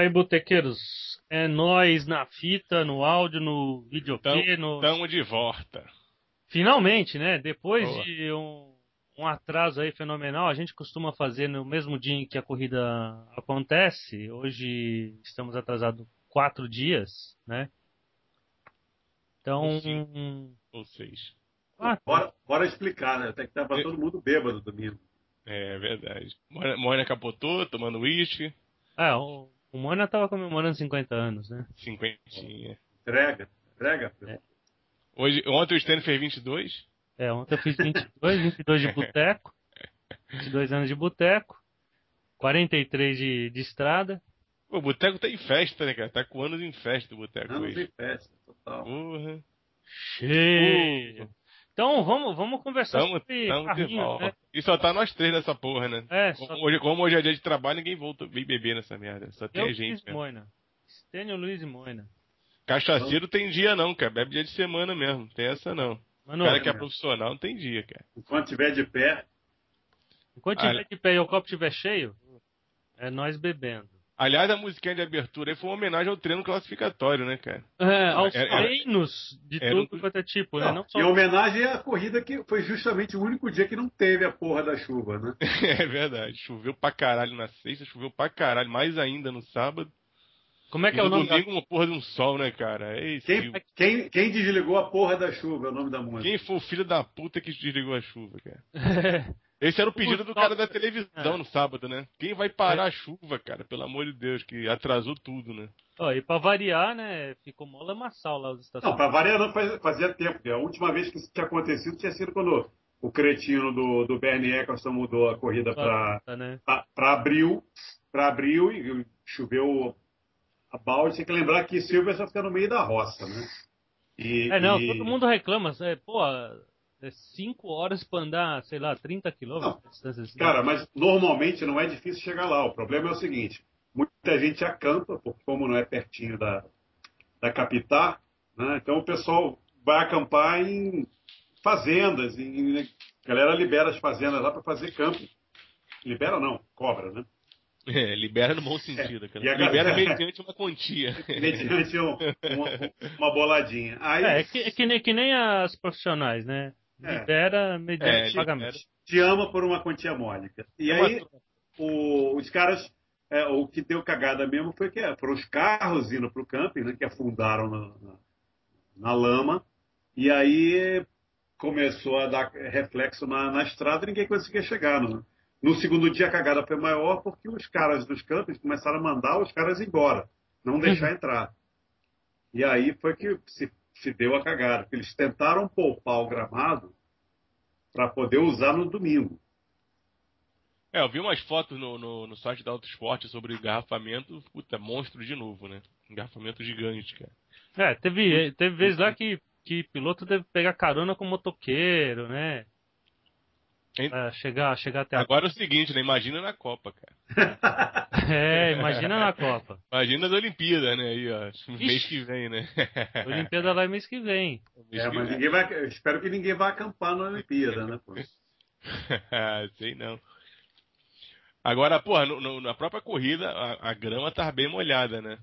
Aí, botequeiros, é nós na fita, no áudio, no videokê, no... Tamo de volta. Finalmente, né? Depois Boa. de um, um atraso aí fenomenal, a gente costuma fazer no mesmo dia em que a corrida acontece. Hoje estamos atrasados quatro dias, né? Então, Ou seis. quatro. Bora, bora explicar, né? Até que tava todo mundo bêbado domingo. É verdade. Moina Moina capotou, tomando uísque. É, o, o Mona tava comemorando 50 anos, né? Cinquentinha. Entrega, entrega. É. Hoje, ontem o Stanley fez 22. É, ontem eu fiz 22, 22 de boteco, 22 anos de boteco, 43 de, de estrada. Pô, o Boteco tá em festa, né, cara? Tá com anos em festa o Boteco hoje. tem festa, total. Porra. Cheio! Então vamos, vamos conversar Tamo, sobre tamo de carrinho, volta. né? E só tá nós três nessa porra, né? É, só Como hoje, como hoje é dia de trabalho, ninguém volta, vem beber nessa merda. Só tem eu a Luiz gente, né? Moina. Stênio Luiz e Moina. Cachaceiro tem dia não, cara. Bebe dia de semana mesmo. Tem essa não. Mano, O cara que é profissional não tem dia, cara. Enquanto tiver de pé, enquanto tiver de pé e o copo estiver cheio, é nós bebendo. Aliás, a musiquinha de abertura aí foi uma homenagem ao treino classificatório, né, cara? É, aos Era- era- treinos de era tudo quanto é tipo, né? Não, Não só em homenagem à corrida que foi justamente o único dia que não teve a porra da chuva, né? É verdade. Choveu pra caralho na sexta, choveu pra caralho, mais ainda no sábado. Como é e que é o no nome da... domingo uma porra de um sol, né, cara? É isso. Quem, quem, quem desligou a porra da chuva é o nome da música. Quem foi o filho da puta que desligou a chuva, cara? Esse era o pedido do cara da televisão É. no sábado, né? Quem vai parar a chuva, cara? Pelo amor de Deus, que atrasou tudo, né? Ó, e pra variar, né? Ficou mó lamaçal lá os Não, estacionamentos. pra variar não faz- fazia tempo. porque A última vez que isso tinha acontecido tinha sido quando o cretino do, do Bernie Eccleston mudou a corrida para Tá, né? para abril, para abril e choveu a balde. Tem que lembrar que Silverstone fica no meio da roça, né? E, É, não, e- todo mundo reclama. É, pô, é 5 horas pra andar, sei lá, 30 quilômetros. assim. Cara, mas normalmente não é difícil chegar lá. O problema é o seguinte: muita gente acampa, porque como não é pertinho da, da capital, né? então o pessoal vai acampar em fazendas. Em, a galera libera as fazendas lá para fazer camping. Libera não, cobra, né? É, libera no bom sentido, cara. E a Libera galera- mediante uma quantia. Mediante um- uma, uma boladinha. Aí É, é que, é que nem, que nem as profissionais, né? É. Libera mediante É, pagamento. te ama por uma quantia módica. E uma aí o- os caras, é, o que deu cagada mesmo foi que é, foram os carros indo para o camping, né, que afundaram na, na- na lama, e aí começou a dar reflexo na, na estrada e ninguém conseguia chegar. No, no segundo dia a cagada foi maior porque os caras dos campings começaram a mandar os caras embora, não deixar entrar. E aí foi que se, se deu a cagada, porque eles tentaram poupar o gramado para poder usar no domingo. É, eu vi umas fotos no, no, no site da Autosport sobre engarrafamento. Puta, monstro de novo, né? Engarrafamento gigante, cara. É, teve, teve vezes lá que, que piloto teve que pegar carona com motoqueiro, né? Pra chegar, chegar até a... Agora é o seguinte, né? Imagina na Copa, cara. É, imagina na Copa. Imagina as Olimpíadas, né? Aí, ó. Mês que vem, né? Olimpíada lá é mês que vem. É, mas ninguém vai, eu espero que ninguém vá acampar na Olimpíada, né? pô? Sei não. Agora, porra, no- no- na própria corrida, a, a grama tava bem molhada, né?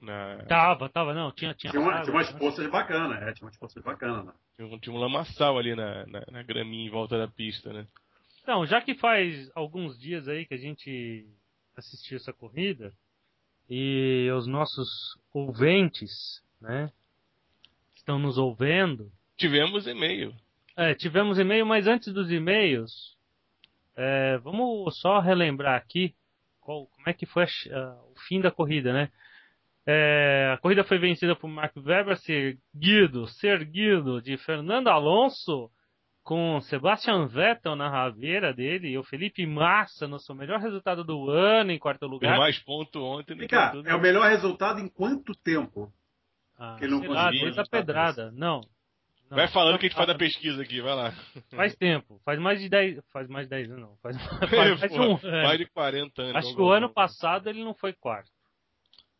Na, Tava, tava, não, tinha, tinha. Tinha, uma, água, tinha umas né? poças bacanas, é, tinha umas poças bacanas. Né? tinha um- tinha um lamaçal ali na, na, na graminha em volta da pista, né? Então, já que faz alguns dias aí que a gente assistiu essa corrida, e os nossos ouvintes, né, estão nos ouvindo, Tivemos e-mail. é, tivemos e-mail, mas antes dos e-mails, é, vamos só relembrar aqui qual- como é que foi a a- o fim da corrida, né? É, a corrida foi vencida por Mark Webber, seguido, seguido de Fernando Alonso, com Sebastian Vettel na rabeira dele e o Felipe Massa no seu melhor resultado do ano em quarto lugar. mais ponto ontem Vem que cá, é o melhor resultado em quanto tempo? Ah, que ele não conseguiu desde a pedrada. Não. não. Vai falando que a gente faz a pesquisa aqui, vai lá. Faz tempo, faz mais de 10, faz mais de 10 anos, não. Faz, faz mais de um mais de 40 anos. Acho que Vamos o ano passado ele não foi quarto.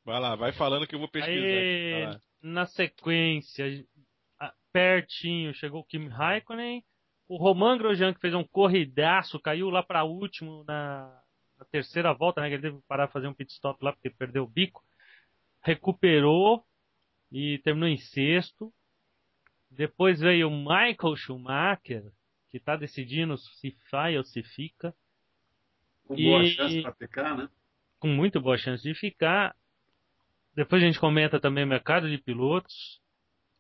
Vai lá, vai falando que eu vou pesquisar. aqui, Aí, na sequência, pertinho, chegou o Kimi Raikkonen. O Roman Grosjean, que fez um corridaço, caiu lá para último na, na terceira volta, né? Que ele teve que parar fazer um pit stop lá porque perdeu o bico. Recuperou e terminou em sexto. Depois veio o Michael Schumacher, que está decidindo se vai ou se fica. Com E- boa chance para ficar, né? Com muito boa chance de ficar. Depois a gente comenta também o mercado de pilotos.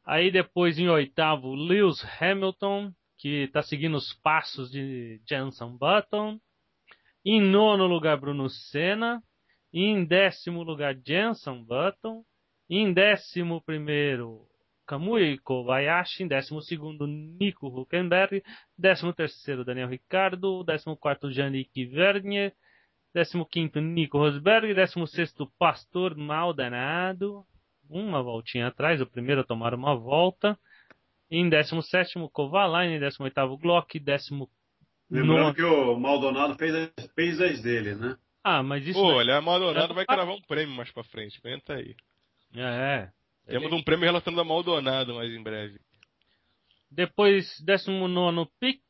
Aí depois em oitavo, Lewis Hamilton, que está seguindo os passos de Jenson Button. Em nono lugar, Bruno Senna. Em décimo lugar, Jenson Button. Em décimo primeiro, Kamui Kobayashi. Em décimo segundo, Nico Huckenberg. Décimo terceiro, Daniel Ricardo. Décimo quarto, Yannick Vernier. Décimo quinto, Nico Rosberg. Décimo sexto, Pastor Maldonado. Uma voltinha atrás, o primeiro a tomar uma volta. Em décimo sétimo, Kovalainen. Em décimo oitavo, Glock. Décimo Lembrando nono... que o Maldonado fez as, fez as dele, né? Ah, mas isso... Pô, é- olha, a Maldonado É. vai cravar um prêmio mais pra frente. Aguenta aí. É, é. Temos um prêmio relacionado a Maldonado mais em breve. Depois, 19 Pic,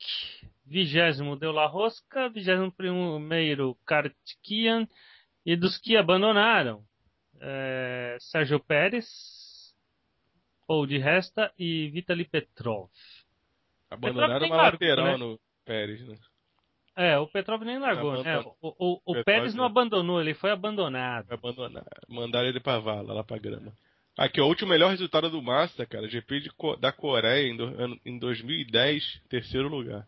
20 Deu La Rosca, 21 Kartkian, e dos que abandonaram, é, Sérgio Pérez, Paul de Resta e Vitaly Petrov. Abandonaram nem uma largou, lateral né? no Pérez, né? É, o Petrov nem largou, né? O, o, o Petrov Pérez não abandonou, ele foi abandonado. Abandonar. Mandaram ele pra vala, lá pra grama. Aqui, ó, o último melhor resultado do Massa, cara, GP de da Coreia em, do- em 2010, terceiro lugar.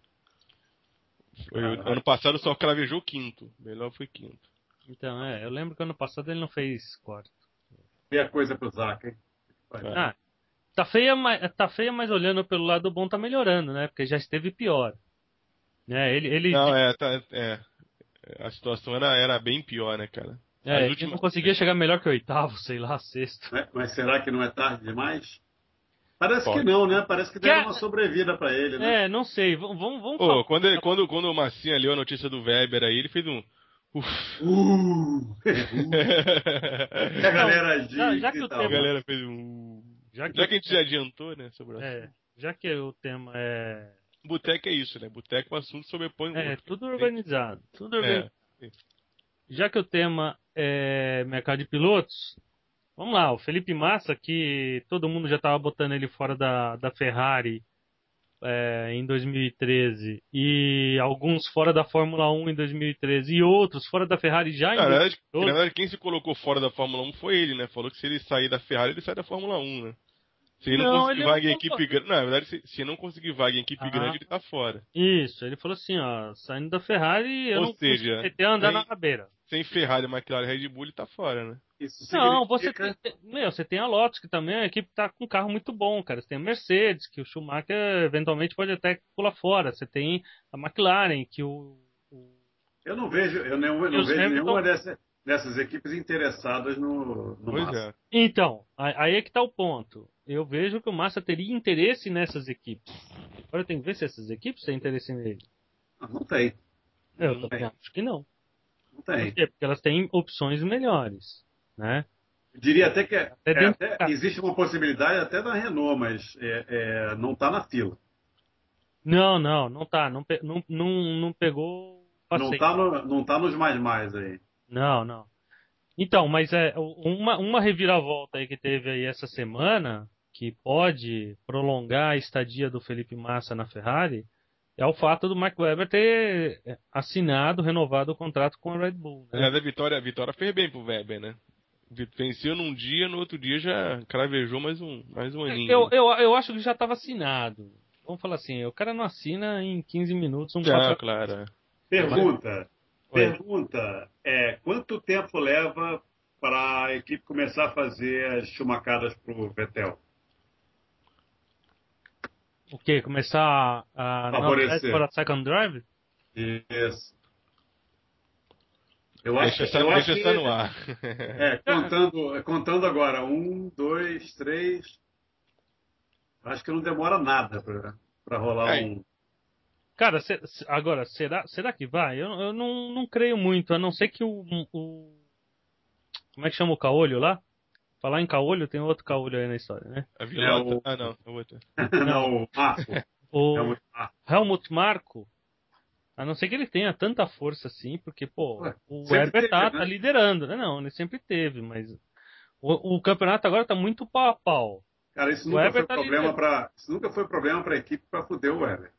Foi ano passado só cravejou quinto. Melhor foi quinto. Então, é, eu lembro que ano passado ele não fez quarto. E a coisa pro Zaca, hein? É. Ah, tá feia, mas, tá feia, mas olhando pelo lado bom tá melhorando, né? Porque já esteve pior. Né? Ele, ele, Não, é, tá, é. A situação era, era bem pior, né, cara? é, as ele últimas- não conseguia chegar melhor que o oitavo, sei lá, sexto. Mas, mas será que não é tarde demais? Parece Pode. que não, né? Parece que deram Que- uma sobrevida pra ele, né? É, não sei. Vamos, vamos, falar. quando, ele- quando, quando o Massinha leu a notícia do Weber aí, ele fez um. Uf. Uh! E a galera diz já- já que o tal. A tema- galera fez um. Já que, Já que a gente já adiantou, né, sobre é, já que o tema é, Boteco é isso, né? Boteco é um assunto sobrepõe o é outro. tudo organizado. Tudo organizado. É. Já que o tema é mercado de pilotos, vamos lá. O Felipe Massa, que todo mundo já estava botando ele fora da, da Ferrari é, em 2013 e alguns fora da Fórmula 1 em 2013 e outros fora da Ferrari já em Na verdade, 2012. na verdade, quem se colocou fora da Fórmula 1 foi ele, né? Falou que se ele sair da Ferrari, ele sai da Fórmula 1, né? Se ele não, Não, conseguir ele vaga em não equipe colocou. grande. Não, na verdade, se, se não conseguir vaga em equipe Ah. grande, ele tá fora. Isso, ele falou assim, ó, saindo da Ferrari, eu Ou não seja, consigo andar na rabeira. Sem Ferrari, McLaren e Red Bull, ele tá fora, né? Isso Não, você tem, meu, você tem a Lotus, que também é uma equipe que tá com um carro muito bom, cara. Você tem a Mercedes, que o Schumacher eventualmente pode até pular fora. Você tem a McLaren, que o, o- Eu não vejo, eu não, eu não vejo Hamilton- nenhuma dessa- dessas equipes interessadas no, no Pois Massa. é. Então, aí é que tá o ponto. Eu vejo que o Massa teria interesse nessas equipes. Agora eu tenho que ver se essas equipes têm interesse nele. Ah, Não tem, Eu Não também tem. acho que não. não Por tem. quê? Porque elas têm opções melhores, né? Eu diria até que é- Até é, até- existe uma possibilidade até da Renault, mas é, é, não está na fila. Não, não, não tá. Não, não, não, não pegou Não passeio. está no, não tá nos mais mais aí. Não, não. Então, mas é uma, uma reviravolta aí que teve aí essa semana, que pode prolongar a estadia do Felipe Massa na Ferrari, é o fato do Mark Webber ter é, assinado, renovado o contrato com a Red Bull. né? Aliás, a vitória, a vitória fez bem pro Weber, né? Venceu num dia, no outro dia já cravejou mais um, mais um aninho. Eu, eu, eu acho que já estava assinado. Vamos falar assim, o cara não assina em 15 minutos um Já, contrato. claro. é. Pergunta, Oi. pergunta é quanto tempo leva para a equipe começar a fazer as chumacadas para o Vettel? O quê? Começar a, a Favorecer. para second drive? Isso. Eu acho, Deixa eu acho deixa que, essa no ar. É, contando, contando agora, um, dois, três. Acho que não demora nada para rolar É. um. Cara, se- agora, será, será que vai? Eu, eu não, não creio muito, a não ser que o, o. Como é que chama o caolho lá? Falar em caolho, tem outro caolho aí na história, né? A Vilota. É, o- Ah, não, é outra. Não, o Marco. O É muito Marco. Helmut Marko A não ser que ele tenha tanta força assim, porque, pô, Ué, o Weber tá, né? tá liderando, né? Não, ele sempre teve, mas o, o campeonato agora tá muito pau a pau. Cara, isso O nunca foi tá problema para, isso nunca foi problema para a equipe para fuder o Weber.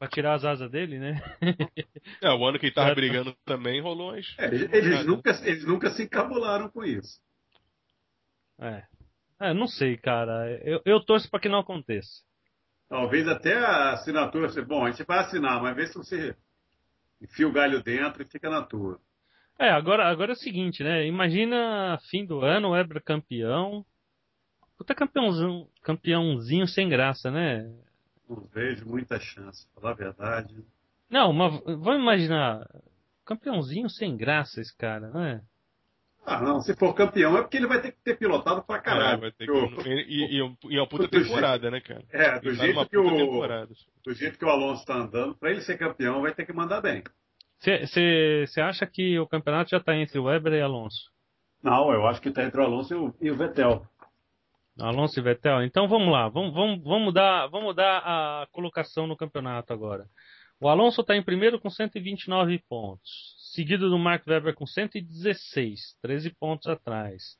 Pra tirar as asas dele, né? É, o ano que ele tava brigando também rolou umas. É, eles, eles nunca, eles nunca se encabularam com isso. É. É, não sei, cara. Eu, eu torço pra que não aconteça. Talvez até a assinatura bom, a gente vai assinar, mas vê se você enfia o galho dentro e fica na tua. É, agora, agora é o seguinte, né? Imagina fim do ano, o Weber campeão. Puta campeãozão, campeãozinho sem graça, né? Não vejo muita chance, pra falar a verdade. Não, mas vamos imaginar. Campeãozinho sem graça esse cara, né? Ah, não, se for campeão é porque ele vai ter que ter pilotado pra Ah, caralho. vai ter Porque que... o- E, e, e uma puta do jeito- temporada, né, cara? É, do tá jeito que o- temporada. do jeito que o Alonso está andando, para ele ser campeão, vai ter que mandar bem. Você acha que o campeonato já está entre o Weber e Alonso? Não, eu acho que está entre o Alonso e o, e o Vettel. Alonso e Vettel? Então vamos lá, vamos, vamos, vamos, dar, vamos dar a colocação no campeonato agora. O Alonso está em primeiro com 129 pontos, seguido do Mark Webber com 116, 13 pontos atrás.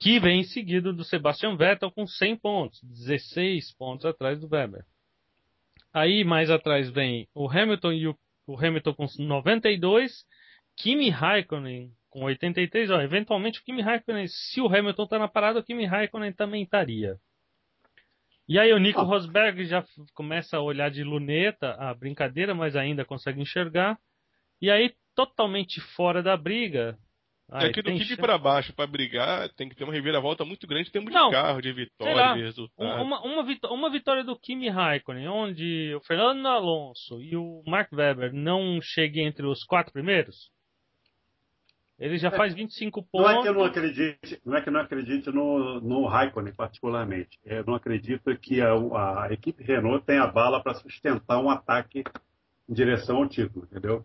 Que vem seguido do Sebastian Vettel com 100 pontos, 16 pontos atrás do Webber. Aí mais atrás vem o Hamilton e o, o Hamilton com 92, Kimi Raikkonen com 83, ó, eventualmente o Kimi Raikkonen, se o Hamilton tá na parada, o Kimi Raikkonen também estaria. E aí o Nico Ah. Rosberg já começa a olhar de luneta a brincadeira, mas ainda consegue enxergar. E aí, totalmente fora da briga. É aí que do tem que de chan- pra baixo pra brigar tem que ter uma reviravolta muito grande em termos Não, de carro, de vitória, lá, de resultado. Uma, uma, vitó- uma vitória do Kimi Raikkonen, onde o Fernando Alonso e o Mark Webber não cheguem entre os quatro primeiros, ele já É. faz 25 Não pontos. é que eu não acredite, não é que eu não acredite no, no Raikkonen particularmente. Eu não acredito que a, a equipe Renault tenha bala para sustentar um ataque em direção ao título, entendeu?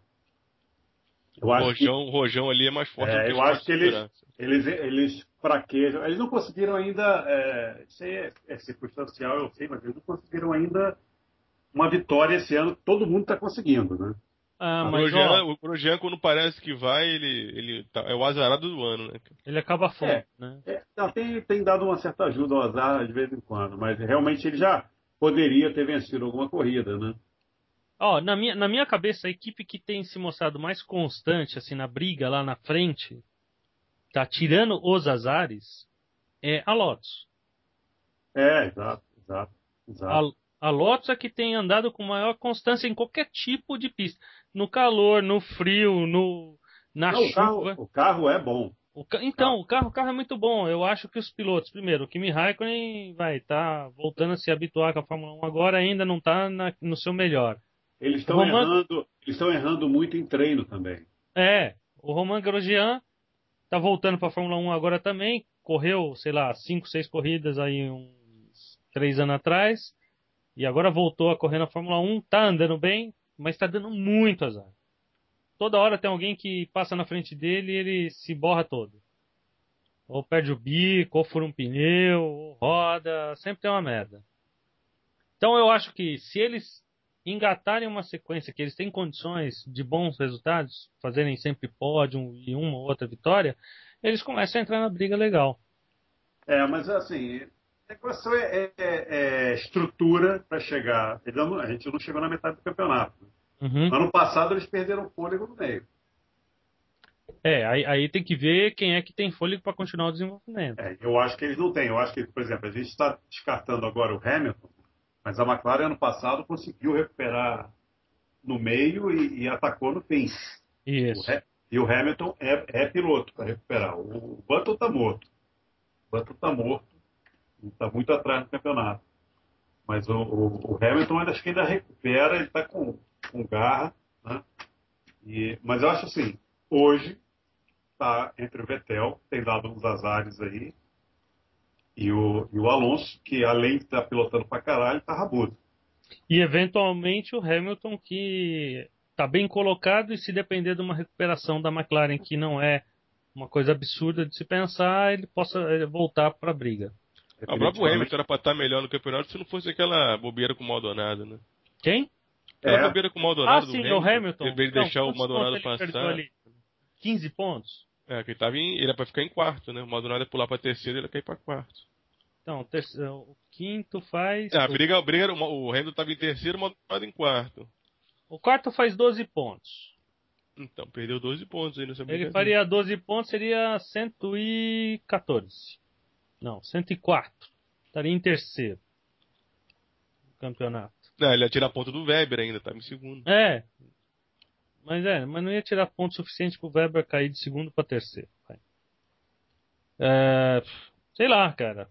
Eu O acho que rojão, o rojão ali é mais forte É, do que eu acho que eles- eles, eles fraquejam. Eles não conseguiram ainda. É, isso aí é, é circunstancial, eu sei, mas eles não conseguiram ainda uma vitória esse ano. Todo mundo está conseguindo, né? Ah, O mas Grosjean, ó, o Grosjean, quando parece que vai, ele, ele tá- é o azarado do ano, né? ele acaba fora, É. né? É, tem, tem dado uma certa ajuda ao azar de vez em quando, mas realmente ele já poderia ter vencido alguma corrida, né? Ó, na minha, na minha cabeça, a equipe que tem se mostrado mais constante, assim, na briga lá na frente, tá tirando os azares, é a Lotus. É, exato, exato, exato. A, Lotus é que tem andado com maior constância em qualquer tipo de pista. No calor, no frio, no, na Não, o, chuva. carro, o carro é bom. O ca- Então, o carro, o carro é muito bom. Eu acho que os pilotos, primeiro, o Kimi Raikkonen vai estar voltando a se habituar com a Fórmula 1 agora, ainda não está no seu melhor. Eles estão Roman- errando, eles estão errando muito em treino também. É, o Roman Grosjean tá voltando para a Fórmula 1 agora também. Correu, sei lá, 5, 6 corridas aí uns 3 anos atrás. E agora voltou a correr na Fórmula 1. Tá andando bem, mas tá dando muito azar. Toda hora tem alguém que passa na frente dele e ele se borra todo. Ou perde o bico, ou fura um pneu, ou roda. Sempre tem uma merda. Então eu acho que se eles engatarem uma sequência que eles têm condições de bons resultados, fazerem sempre pódio e uma ou outra vitória, eles começam a entrar na briga legal. É, mas assim, o negócio é, é- é estrutura para chegar. Não- A gente não chegou na metade do campeonato. Uhum. Ano passado eles perderam fôlego no meio. É, aí, aí tem que ver quem é que tem fôlego para continuar o desenvolvimento. É, eu acho que eles não têm. Eu acho que, por exemplo, a gente está descartando agora o Hamilton, mas a McLaren ano passado conseguiu recuperar no meio e, e atacou no fim. O Isso. Ha- e o Hamilton é, é piloto para recuperar. O, o Button está morto. O Button está morto. Está muito atrás no campeonato. Mas o, o- o Hamilton acho que ainda recupera, ele está com, com garra. Né? E, mas eu acho assim, hoje está entre o Vettel, tem dado uns azares aí, e o, e o Alonso, que além de estar pilotando pra caralho, tá rabudo. E eventualmente o Hamilton que está bem colocado e se depender de uma recuperação da McLaren que não é uma coisa absurda de se pensar, ele possa eh, voltar para a briga. Ah, O próprio Hamilton era pra estar melhor no campeonato se não fosse aquela bobeira com o Maldonado, né? Quem? aquela É. bobeira com o Maldonado Ah, sim, do o Hamilton. Em vez de Não, deixar o Maldonado passar. ali? 15 pontos? É, que ele tava em. Ele era pra ficar em quarto, né? O Maldonado ia pular pra terceiro e ele ia cair pra quarto. Então, o, terceiro, o quinto faz. É, a briga, a briga o Hamilton tava em terceiro, o Maldonado em quarto. O quarto faz 12 pontos. Então, perdeu 12 pontos aí nessa Ele faria 12 pontos, seria 114. Não, 104. Estaria em terceiro. No campeonato. Não, ele ia tirar ponto do Weber ainda, tava em segundo. É. Mas é, mas não ia tirar ponto suficiente pro Weber cair de segundo para terceiro. É, sei lá, cara.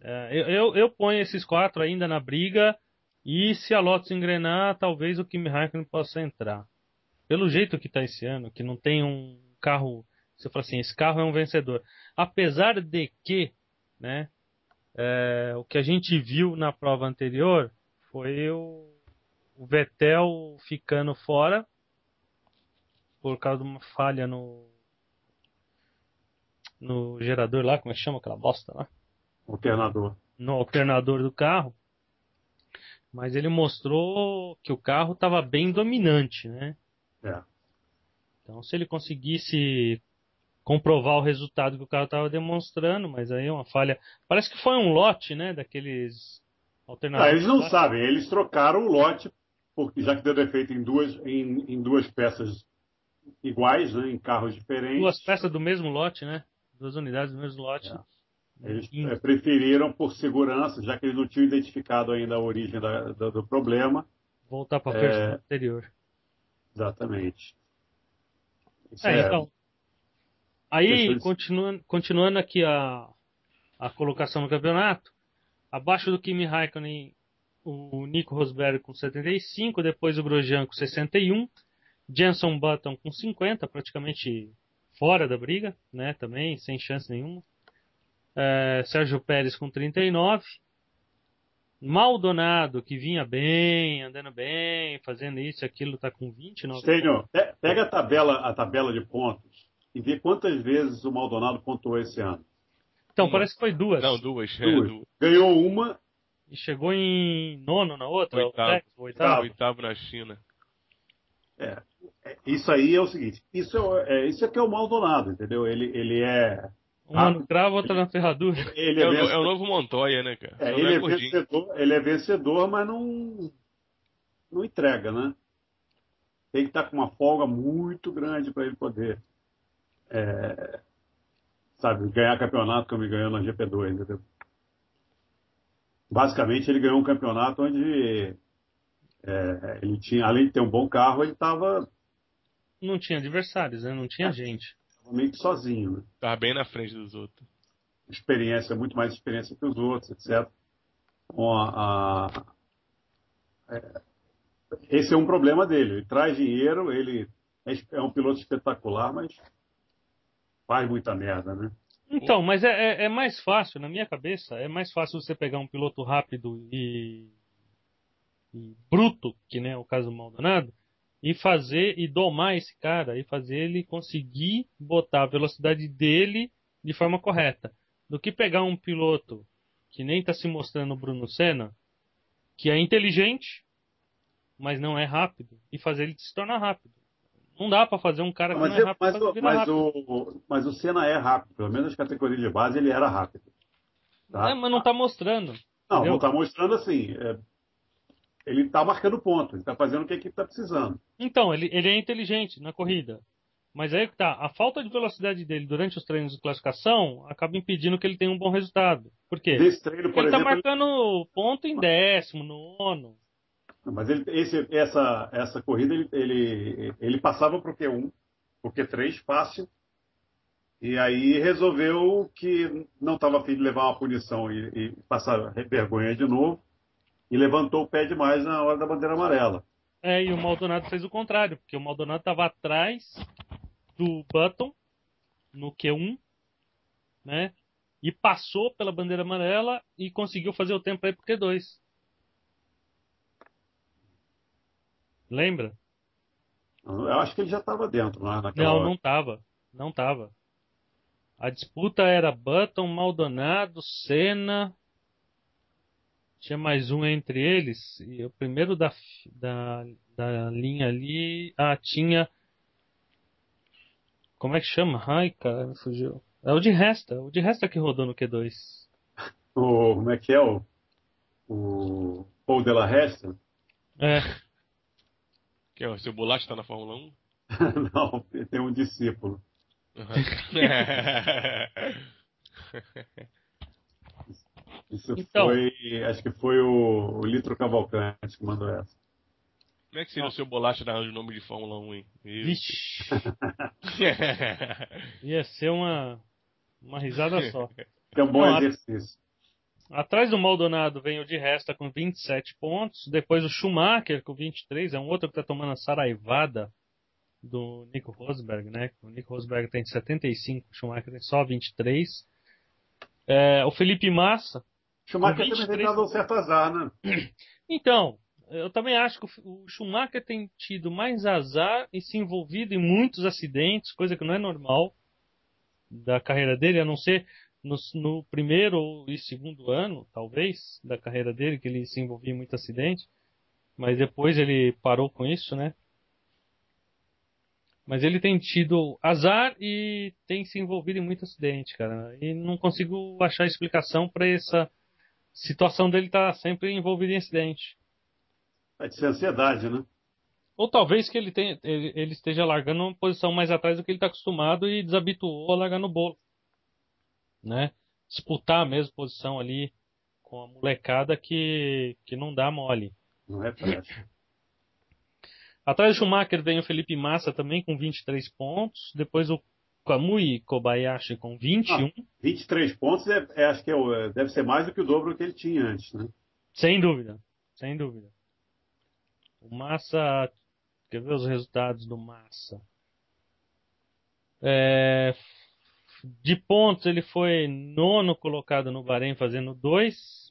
É, eu, eu, eu ponho esses quatro ainda na briga. E se a Lotus engrenar, talvez o Kimi Raikkonen possa entrar. Pelo jeito que tá esse ano, que não tem um carro. Você fala assim, esse carro é um vencedor. Apesar de que, né? é, o que a gente viu na prova anterior foi o, o Vettel ficando fora por causa de uma falha no no gerador lá, como é que chama aquela bosta lá? Alternador. No alternador do carro. Mas ele mostrou que o carro estava bem dominante, né? É. Então, se ele conseguisse comprovar o resultado que o carro estava demonstrando, mas aí é uma falha. Parece que foi um lote, né? Daqueles Ah, alternadores. eles não sabem, eles trocaram o lote, porque já que deu defeito em duas, em, em duas peças iguais, né, em carros diferentes. Duas peças do mesmo lote, né? Duas unidades do mesmo lote. Eles Hum. é, preferiram, por segurança, já que eles não tinham identificado ainda a origem da- do, do problema. Voltar para a É. anterior. Exatamente. Isso É, então. Aí, continuando, continuando aqui a, a colocação no campeonato, abaixo do Kimi Raikkonen, o Nico Rosberg com 75, depois o Grosjean com 61, Jenson Button com 50, praticamente fora da briga, né, também, sem chance nenhuma. É, Sérgio Pérez com 39. Maldonado, que vinha bem, andando bem, fazendo isso e aquilo, tá com 29 Stênio, pe- pega a tabela, a tabela de pontos e vê quantas vezes o Maldonado pontuou esse ano. Então, Uma. parece que foi duas. Não, duas. É, Duas. duas. Ganhou uma, E chegou em nono na outra? Oitavo. Oitavo. Oitavo na China. É, isso aí é o seguinte, isso é, é- isso aqui é o Maldonado, entendeu? Ele, ele é Uma no cravo, outra na ferradura. ele É, é, vencedor, é o novo Montoya, né, cara? é, Só ele, é vencedor, ele é vencedor, mas não não entrega, né? Tem que estar com uma folga muito grande para ele poder é, sabe, ganhar campeonato como ele ganhou na GP2, entendeu? Basicamente ele ganhou um campeonato onde é, ele tinha, além de ter um bom carro, ele estava Não tinha adversários, né? Não tinha gente. meio que sozinho, né? Tava bem na frente dos outros. experiência, muito mais experiência que os outros, etc. Bom, a- a- é, esse é um problema dele. Ele traz dinheiro, ele é, é um piloto espetacular, mas faz muita merda, né? Então, mas é, é- é mais fácil, na minha cabeça, é mais fácil você pegar um piloto rápido e, e bruto, que é o caso do Maldonado, e fazer, e domar esse cara, e fazer ele conseguir botar a velocidade dele de forma correta. Do que pegar um piloto que nem está se mostrando o Bruno Senna, que é inteligente, mas não é rápido, e fazer ele se tornar rápido. Não dá para fazer um cara que Mas, não é rápido mas, o, mas, o, mas o Senna é rápido, pelo menos nas categorias de base ele era rápido. Tá? É, mas não tá mostrando. Não, entendeu? não está mostrando assim. é, ele está marcando ponto, ele está fazendo o que a equipe está precisando. Então, ele, ele é inteligente na corrida. Mas aí que tá, a falta de velocidade dele durante os treinos de classificação acaba impedindo que ele tenha um bom resultado. Por quê? Treino, por ele tá exemplo, marcando ponto em décimo, nono. Mas ele, esse, essa, essa corrida ele, ele, ele passava para o Q1, o Q3 fácil, e aí resolveu que não estava afim de levar uma punição e, e passar vergonha de novo, e levantou o pé demais na hora da bandeira amarela. É, e o Maldonado fez o contrário, porque o Maldonado estava atrás do Button no Q1, né? E passou pela bandeira amarela e conseguiu fazer o tempo aí pro Q2. Lembra? Eu acho que ele já estava dentro né, naquela Não, hora. não tava. Não tava. A disputa era Button, Maldonado, Senna. tinha mais um entre eles, e o primeiro da, da, da linha ali, ah, tinha. Como é que chama? Ai, cara, me fugiu. É o de Resta, o de Resta que rodou no Q2. O, como é que é o. O Paul de la Resta? É. Que é o seu bolacha tá na Fórmula 1? Não, tem um discípulo. Isso Então. foi. Acho que foi o, o Litro Cavalcante que mandou essa. Como é que seria o seu bolacha dar o nome de Fórmula 1, hein? Meu Vixe, ia ser uma, uma risada só. É um bom Não, a- exercício. Atrás do Maldonado vem o de Resta com 27 pontos. Depois o Schumacher com 23. É um outro que está tomando a saraivada do Nico Rosberg, né? O Nico Rosberg tem 75, o Schumacher tem só 23. É, o Felipe Massa. Schumacher Com também tem 23. dado um certo azar, né? Então, eu também acho que o Schumacher tem tido mais azar e se envolvido em muitos acidentes, coisa que não é normal da carreira dele, a não ser no, no primeiro e segundo ano, talvez, da carreira dele, que ele se envolvia em muito acidente. Mas depois ele parou com isso, né? Mas ele tem tido azar e tem se envolvido em muito acidente, cara. E não consigo achar explicação para essa situação dele estar sempre envolvido em acidente. Vai de ser ansiedade, né? Ou talvez que ele, tenha, ele, ele esteja largando uma posição mais atrás do que ele está acostumado e desabituou a largar no bolo. Né? Disputar a mesma posição ali com a molecada que, que não dá mole. Não é fácil. Atrás do Schumacher vem o Felipe Massa também com 23 pontos. Depois o Kamui Kobayashi com 21. 23 pontos é, é- acho que é é- deve ser mais do que o dobro que ele tinha antes, né? Sem dúvida. Sem dúvida. O Massa. Quer ver os resultados do Massa? É, de pontos, ele foi nono colocado no Bahrein fazendo dois.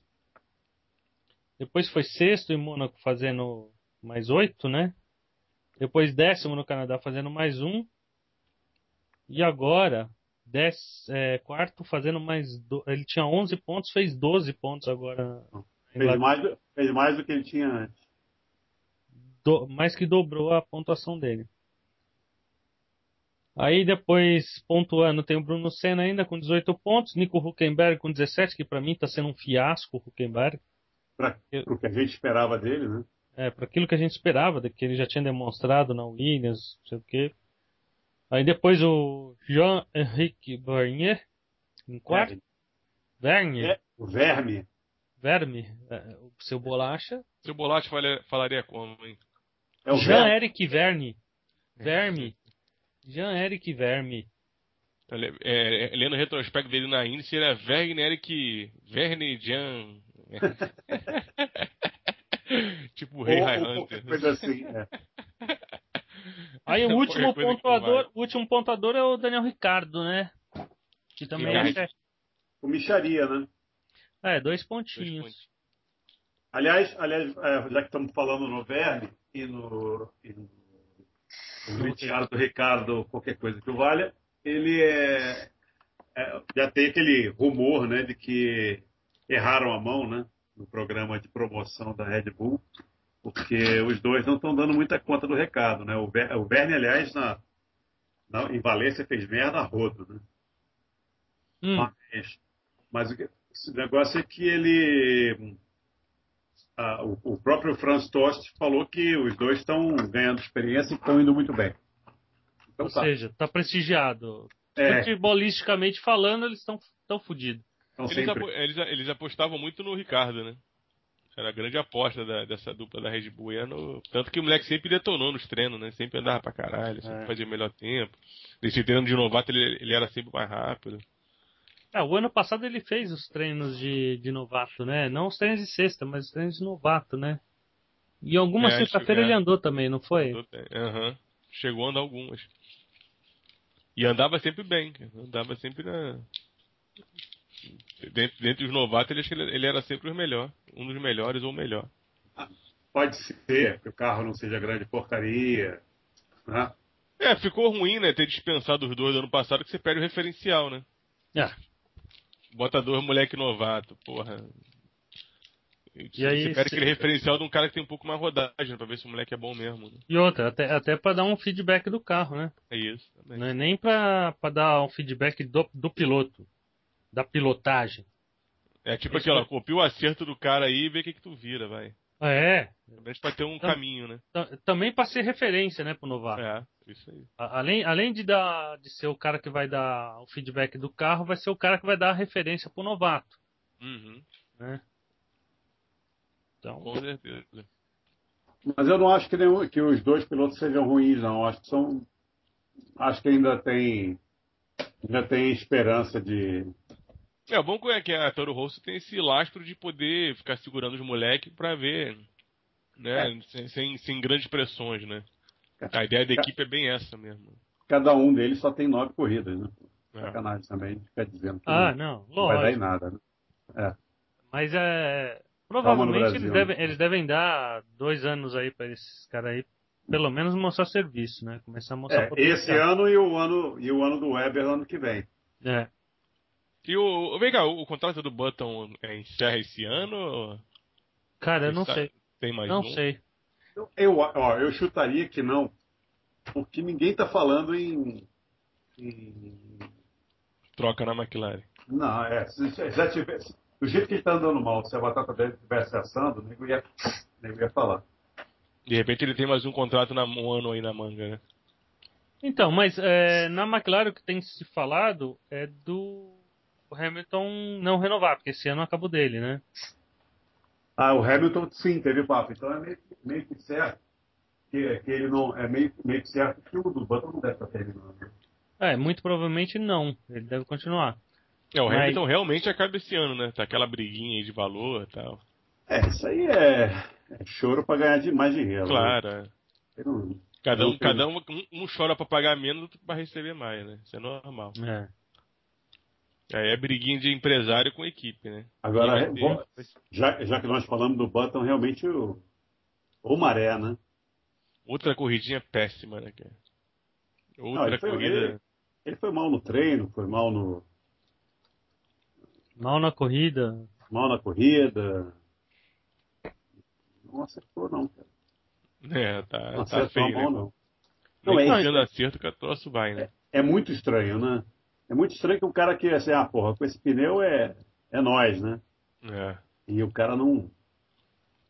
Depois foi sexto em Mônaco fazendo mais oito, né? Depois décimo no Canadá fazendo mais um. E agora, dez, é, quarto fazendo mais. Do... Ele tinha 11 pontos, fez 12 pontos agora. Fez mais, do- fez mais do que ele tinha antes. do- mais que dobrou a pontuação dele. Aí depois, pontuando, tem o Bruno Senna ainda com 18 pontos, Nico Huckenberg com 17, que pra mim tá sendo um fiasco o Huckenberg. Para o que a gente esperava dele, né? É, para aquilo que a gente esperava, que ele já tinha demonstrado na Williams, não sei o quê. Aí depois o Jean-Henrique Vernier, em quarto. Vernier, É, o Verme. Verme, é, o seu bolacha. Seu bolacha falaria, como, hein? É o Verme. Jean-Eric Verme. Verme. Jean-Eric Verme. Ele- É, é, lendo o retrospecto dele na Índice, era Verne Eric. Verne Jan. tipo o Rei Ou- High ou Hunter. qualquer coisa assim. é. Aí o último pontuador, o último pontuador é o Daniel Ricardo, né? Que também é, O Micharia, né? é dois Dois pontinhos. pontos. Aliás, aliás é, já que estamos falando no Verme e no, e no, no Ricardo, Ricardo, qualquer coisa que o valha, ele é, é- já tem aquele rumor, né, de que erraram a mão, né, no programa de promoção da Red Bull, porque os dois não estão dando muita conta do recado, né? O, Ver, o Verne, aliás, na, na- em Valência fez merda a rodo, né? Hum, Mas, mas o negócio é que ele. Ah, o, o próprio Franz Tost falou que os dois estão ganhando experiência e estão indo muito bem. Então ou tá. seja, tá prestigiado. É. Futebolisticamente falando, eles estão tão fodidos. Eles, apo- eles, eles apostavam muito no Ricardo, né? Era a grande aposta da- dessa dupla da Red Bull. Era no- tanto que o moleque sempre detonou nos treinos, né? Sempre andava pra caralho, sempre É. fazia melhor tempo. Nesse treino de novato ele, ele era sempre mais rápido. É, o ano passado ele fez os treinos de, de novato, né? Não os treinos de sexta, mas os treinos de novato, né? E alguma É, sexta-feira é. ele andou também, não foi? Aham. Chegou a andar algumas. E andava sempre bem. Andava sempre na. Dentro, dentre os novatos, ele, acho que ele, ele era sempre o melhor. Um dos melhores ou o melhor. Pode ser que o carro não seja grande porcaria. Né? É, ficou ruim, né? Ter dispensado os dois do ano passado, que você perde o referencial, né? É. Bota dois moleque novato, porra. E aí, você pede aquele referencial de um cara que tem um pouco mais rodagem, pra ver se o moleque é bom mesmo. Né? E outra, até, até pra dar um feedback do carro, né? É isso. Também. Não é nem pra, pra dar um feedback do, do piloto, da pilotagem. É tipo ó, copia o acerto do cara aí e vê o que, que tu vira, vai. Ah, é. Também pra ter um caminho, né? Também pra ser referência, né, pro novato. É, isso aí. Além, além de, dar, de ser o cara que vai dar o feedback do carro, vai ser o cara que vai dar a referência pro novato. Uhum. Né? Então... Com certeza. Mas eu não acho que, nenhum, que os dois pilotos sejam ruins, não. Acho que são. Acho que ainda tem. Ainda tem esperança de. É, bom é que a Toro Rosso tem esse lastro de poder ficar segurando os moleques pra ver. Né? É. Sem, sem, sem, grandes pressões, né? A ideia da equipe é bem essa mesmo. Cada um deles só tem nove corridas, né? É. Sacanagem também, fica dizendo que ah, não, não vai dar em nada, né? É. Mas é. Provavelmente eles devem, eles devem dar dois anos aí para esses caras aí, pelo menos mostrar serviço, né? Começar a mostrar é, Esse ano e o ano e o ano do Weber ano que vem. É. E o. Vem cá, o, o contrato do Button encerra esse ano? Cara, eu não sei. Tem mais Não um? sei. Eu, eu, ó, eu chutaria que não, porque ninguém tá falando em, em... Troca na McLaren. Não, é. Se já tivesse do jeito que ele está andando mal, se a batata dele estivesse assando, o nego ia, nego ia falar. De repente ele tem mais um contrato na, um ano aí na manga, né? Então, mas é, na McLaren o que tem se falado é do Hamilton não renovar, porque esse ano acabou dele, né? Ah, o Hamilton sim, teve papo. Então é meio, meio que certo que, que, ele não. É meio, meio que certo que o do Button não deve estar terminando. É, muito provavelmente não. Ele deve continuar. É, o Mas... Hamilton realmente acaba esse ano, né? Tá aquela briguinha aí de valor e tal. É, isso aí é, é choro pra ganhar de mais dinheiro. Né? Claro. Né? Não... Cada um, cada um, um, chora pra pagar menos, outro pra receber mais, né? Isso é normal. É. Aí é briguinha de empresário com equipe, né? Agora, bom, já, já que nós falamos do Button, realmente o, o Maré, né? Outra corridinha péssima, né, cara? Outra Não, ele foi, corrida. Ele, ele, foi mal no treino, foi mal no, Mal na corrida. Mal na corrida. Não acertou, não, cara. É, tá, não tá feio. Mal, né? não. Não, é, é, acerto que o troço vai, né? É, é, muito estranho, né? É muito estranho que o cara que assim, ah, porra, com esse pneu é, é nós, né? É. E o cara não,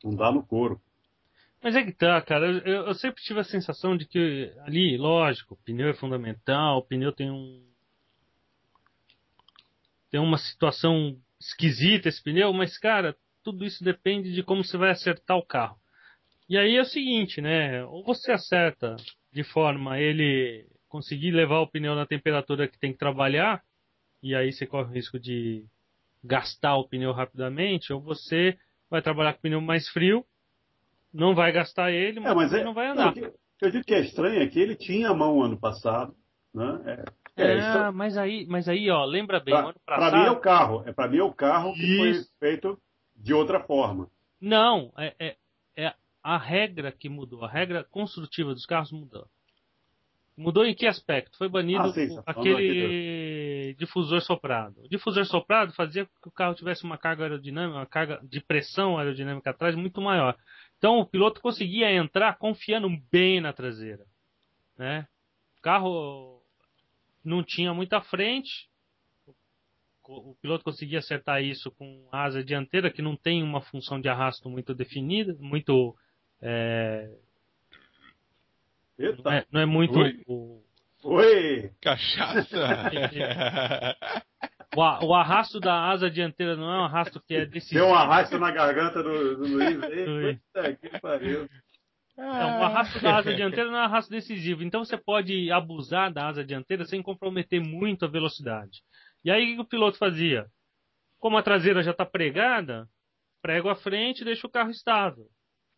não dá no couro. Mas é que tá, cara. Eu, eu sempre tive a sensação de que ali, lógico, o pneu é fundamental, o pneu tem um tem uma situação esquisita esse pneu, mas cara, tudo isso depende de como você vai acertar o carro. E aí é o seguinte, né? Ou você acerta de forma ele conseguir levar o pneu na temperatura que tem que trabalhar, e aí você corre o risco de gastar o pneu rapidamente, ou você vai trabalhar com o pneu mais frio, não vai gastar ele, mas, é, mas é, não vai andar. Não, eu digo que é estranho é que ele tinha a mão ano passado, né? É, é, é mas aí, mas aí, ó, lembra bem, pra, Para mim é o carro, é para mim é o carro que Isso. foi feito de outra forma. Não, é, é, é, a regra que mudou, a regra construtiva dos carros mudou. Mudou em que aspecto? Foi banido ah, sim, aquele difusor soprado. O difusor soprado fazia com que o carro tivesse uma carga aerodinâmica, uma carga de pressão aerodinâmica atrás muito maior. Então o piloto conseguia entrar confiando bem na traseira, né? O carro não tinha muita frente. O, piloto conseguia acertar isso com a asa dianteira, que não tem uma função de arrasto muito definida, muito. É... Não, é, não, é, muito. Oi! O... Oi. Cachaça! o, o, arrasto da asa dianteira não é um arrasto que é decisivo. Tem um arrasto na garganta do, do Luiz aí. Puta que pariu. Não, o arrasto da asa dianteira não é um arrasto decisivo. Então você pode abusar da asa dianteira sem comprometer muito a velocidade. E aí o que o piloto fazia? Como a traseira já está pregada, prego a frente e deixa o carro estável.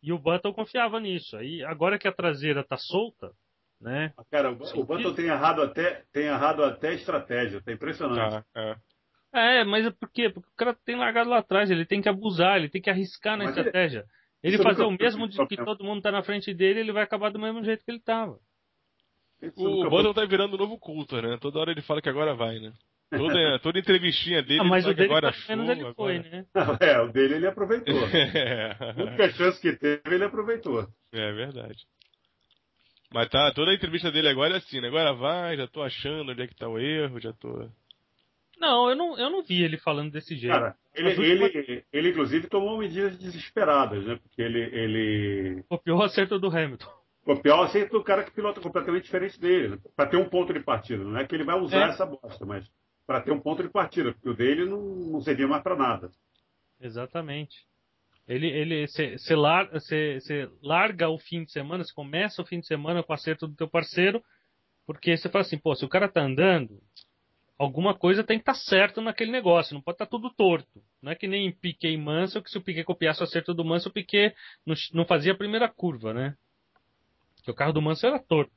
E o Button confiava nisso. Aí agora que a traseira está solta, né? Ah, cara, o, o Button tem errado até tem errado até estratégia. Tá impressionante. Ah, é. é, mas é por quê? Porque o cara tem largado lá atrás, ele tem que abusar, ele tem que arriscar na mas estratégia. Ele... Ele fazer o mesmo de que todo mundo tá na frente dele, ele vai acabar do mesmo jeito que ele tava. O Button tá virando um novo culto, né? Toda hora ele fala que agora vai, né? Toda, toda entrevistinha dele, Ah, mas o dele, agora show, ele agora- foi, né? É, o dele ele aproveitou. é, A única chance que teve, ele aproveitou. é verdade. Mas tá, toda a entrevista dele agora é assim, né? Agora vai, já tô achando onde é que tá o erro, já tô. Não, eu não, eu não vi ele falando desse jeito. Cara, ele, As últimas- ele, ele inclusive tomou medidas desesperadas, né? Porque ele, ele Copiou o acerto do Hamilton. copiou o acerto do cara que pilota completamente diferente dele, né? para ter um ponto de partida. Não é que ele vai usar É. essa bosta, mas para ter um ponto de partida, porque o dele não, não servia mais para nada. Exatamente. Ele, ele, você lar, larga o fim de semana, você começa o fim de semana com o acerto do teu parceiro, porque você fala assim, pô, se o cara tá andando, alguma coisa tem que estar certo naquele negócio, não pode estar tudo torto. Não é que nem Piquet e Mansell, que se o Piquet copiasse o acerto do Mansell, o Piquet não, não fazia a primeira curva, né? Porque o carro do Mansell era torto.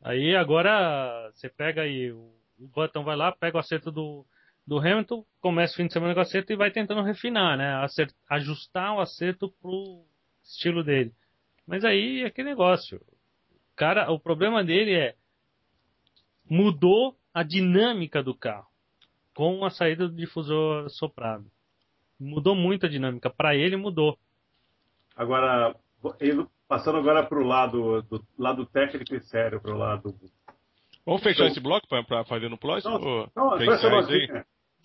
Aí agora você pega aí, o, o Button vai lá, pega o acerto do, do Hamilton, começa o fim de semana com o acerto e vai tentando refinar, né? Acert- ajustar o acerto pro estilo dele. Mas aí é aquele negócio. Cara, o problema dele é mudou a dinâmica do carro com a saída do difusor soprado. Mudou muito a dinâmica. Para ele mudou. Agora, passando agora para o lado, do lado técnico e sério, para o lado. Vamos fechar Show. esse bloco pra, pra fazer no próximo? Não, não,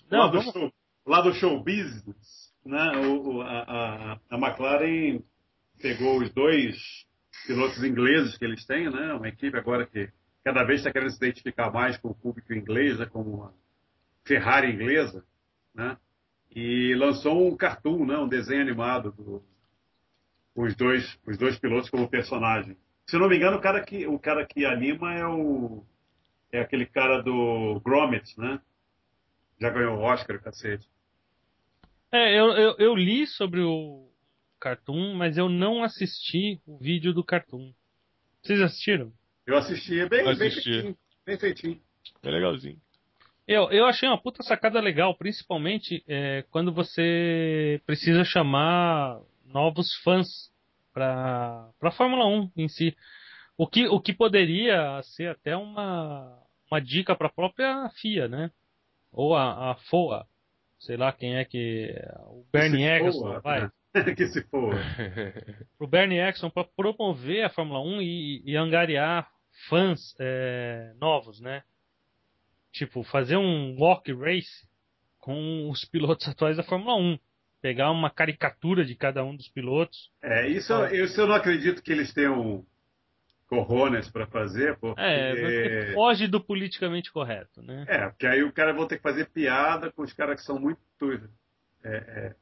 Não, lado, vamos- show, o lado show business, né? O, a, a, a McLaren pegou os dois pilotos ingleses que eles têm, né? Uma equipe agora que cada vez está querendo se identificar mais com o público inglês, né? como uma Ferrari inglesa, né? E lançou um cartoon, né? Um desenho animado do, com os dois, os dois pilotos como personagem. Se não me engano, o cara que, o cara que anima é o é aquele cara do Gromit, né? Já ganhou o Oscar, cacete. É, eu, eu, eu li sobre o Cartoon, mas eu não assisti o vídeo do Cartoon. Vocês assistiram? Eu assisti, é bem, bem Assisti. feitinho. Bem feitinho. É legalzinho. Eu, eu achei uma puta sacada legal, principalmente é, quando você precisa chamar novos fãs para a Fórmula 1 em si. O que, o que poderia ser até uma, uma dica para a própria FIA, né? Ou a, a FOA. Sei lá quem é que. O Bernie Eccleston, vai. que se for. pro Bernie Eccleston para promover a Fórmula 1 e, e angariar fãs é, novos, né? Tipo, fazer um walk race com os pilotos atuais da Fórmula 1. Pegar uma caricatura de cada um dos pilotos. É, isso, isso eu não acredito que eles tenham corrones para fazer, porque... É, você foge do politicamente correto, né? É, porque aí o cara vai ter que fazer piada com os caras que são muito é, é,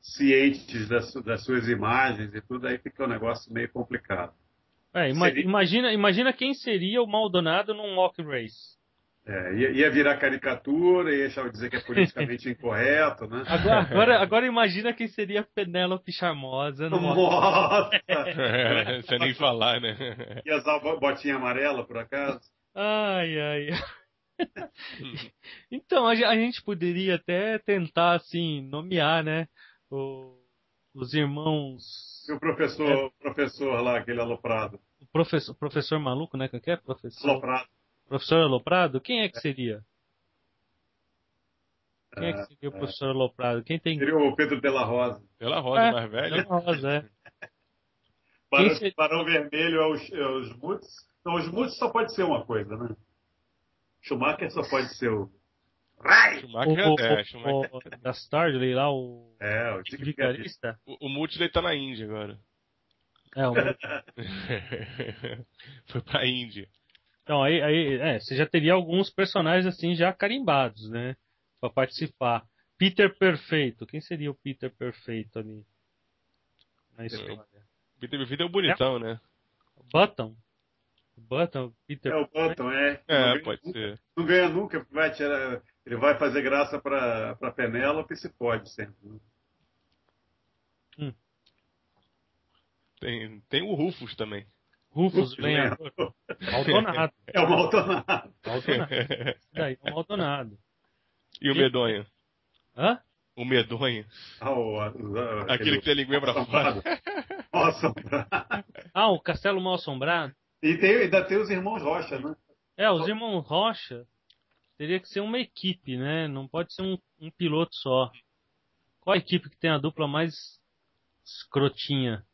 cientes das, das suas imagens e tudo, aí fica um negócio meio complicado. É, ima- Seria- imagina, imagina quem seria o Maldonado num walk race. É, ia, ia virar caricatura, ia achar- dizer que é politicamente incorreto, né? Agora, agora, agora imagina quem seria Penélope Charmosa no Nossa! É, Sem nem falar, né? Ia usar bo- botinha amarela, por acaso? Ai, ai. então, a, a gente poderia até tentar, assim, nomear, né? o- os irmãos. E o professor, professor lá, aquele aloprado. O professor, professor maluco, né? Que é? Professor, Aloprado. Professor Aloprado? Quem é que seria? Quem é que seria o É, professor Aloprado? Quem tem. Seria o Pedro de la Rosa. Pela rosa É, mais velha. Rosa, é. Barão, seria- Barão Vermelho é os, é os Mutz. Não, os Mutz só pode ser uma coisa, né? Schumacher só pode ser o. Rai! Schumacher, O, é, o, Schumacher. o, da Starley lá, o É, o Vigarista. O, o Multi tá na Índia agora. É, o, Foi pra Índia. Então, aí, aí é, você já teria alguns personagens assim já carimbados, né? Pra participar. Peter Perfeito. Quem seria o Peter Perfeito ali? Na história. Peter Vida é o bonitão, né? Button? Button, Peter É o Button, é. Não É, ganha pode nunca- ser. Não ganha nunca, vai tirar. Ele vai fazer graça pra, pra Penélope se pode sempre. né? Tem, tem o Rufus também. Rufus, Rufus lenhador. Maldonado. É o Maldonado. Maldonado. Isso daí é um Maldonado. e o Medonho? Hã? O Medonho. Ah, o- o- Aquele que tem a linguinha pra fora. Nossa. Ah, o Castelo Mal Assombrado. E tem, ainda tem os irmãos Rocha, né? É, os irmãos Rocha. teria que ser uma equipe, né? Não pode ser um, um piloto só. Qual a equipe que tem a dupla mais escrotinha?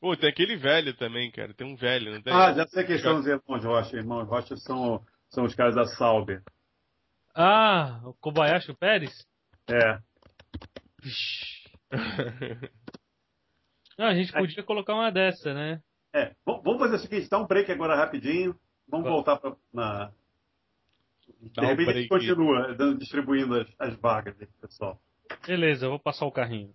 Pô, tem aquele velho também, cara. Tem um velho, não tem? Ah, já sei quem são os irmãos Rocha. Irmãos Rocha são, são os caras da Sauber. Ah, o Kobayashi o Pérez? É. Não, a gente podia colocar uma dessa, né? É. V- Vamos fazer o seguinte, dá um break agora rapidinho. Vamos voltar pra, na. De Dá um repente a gente continua dando- distribuindo as, as vagas aí pessoal. Beleza, eu vou passar o carrinho.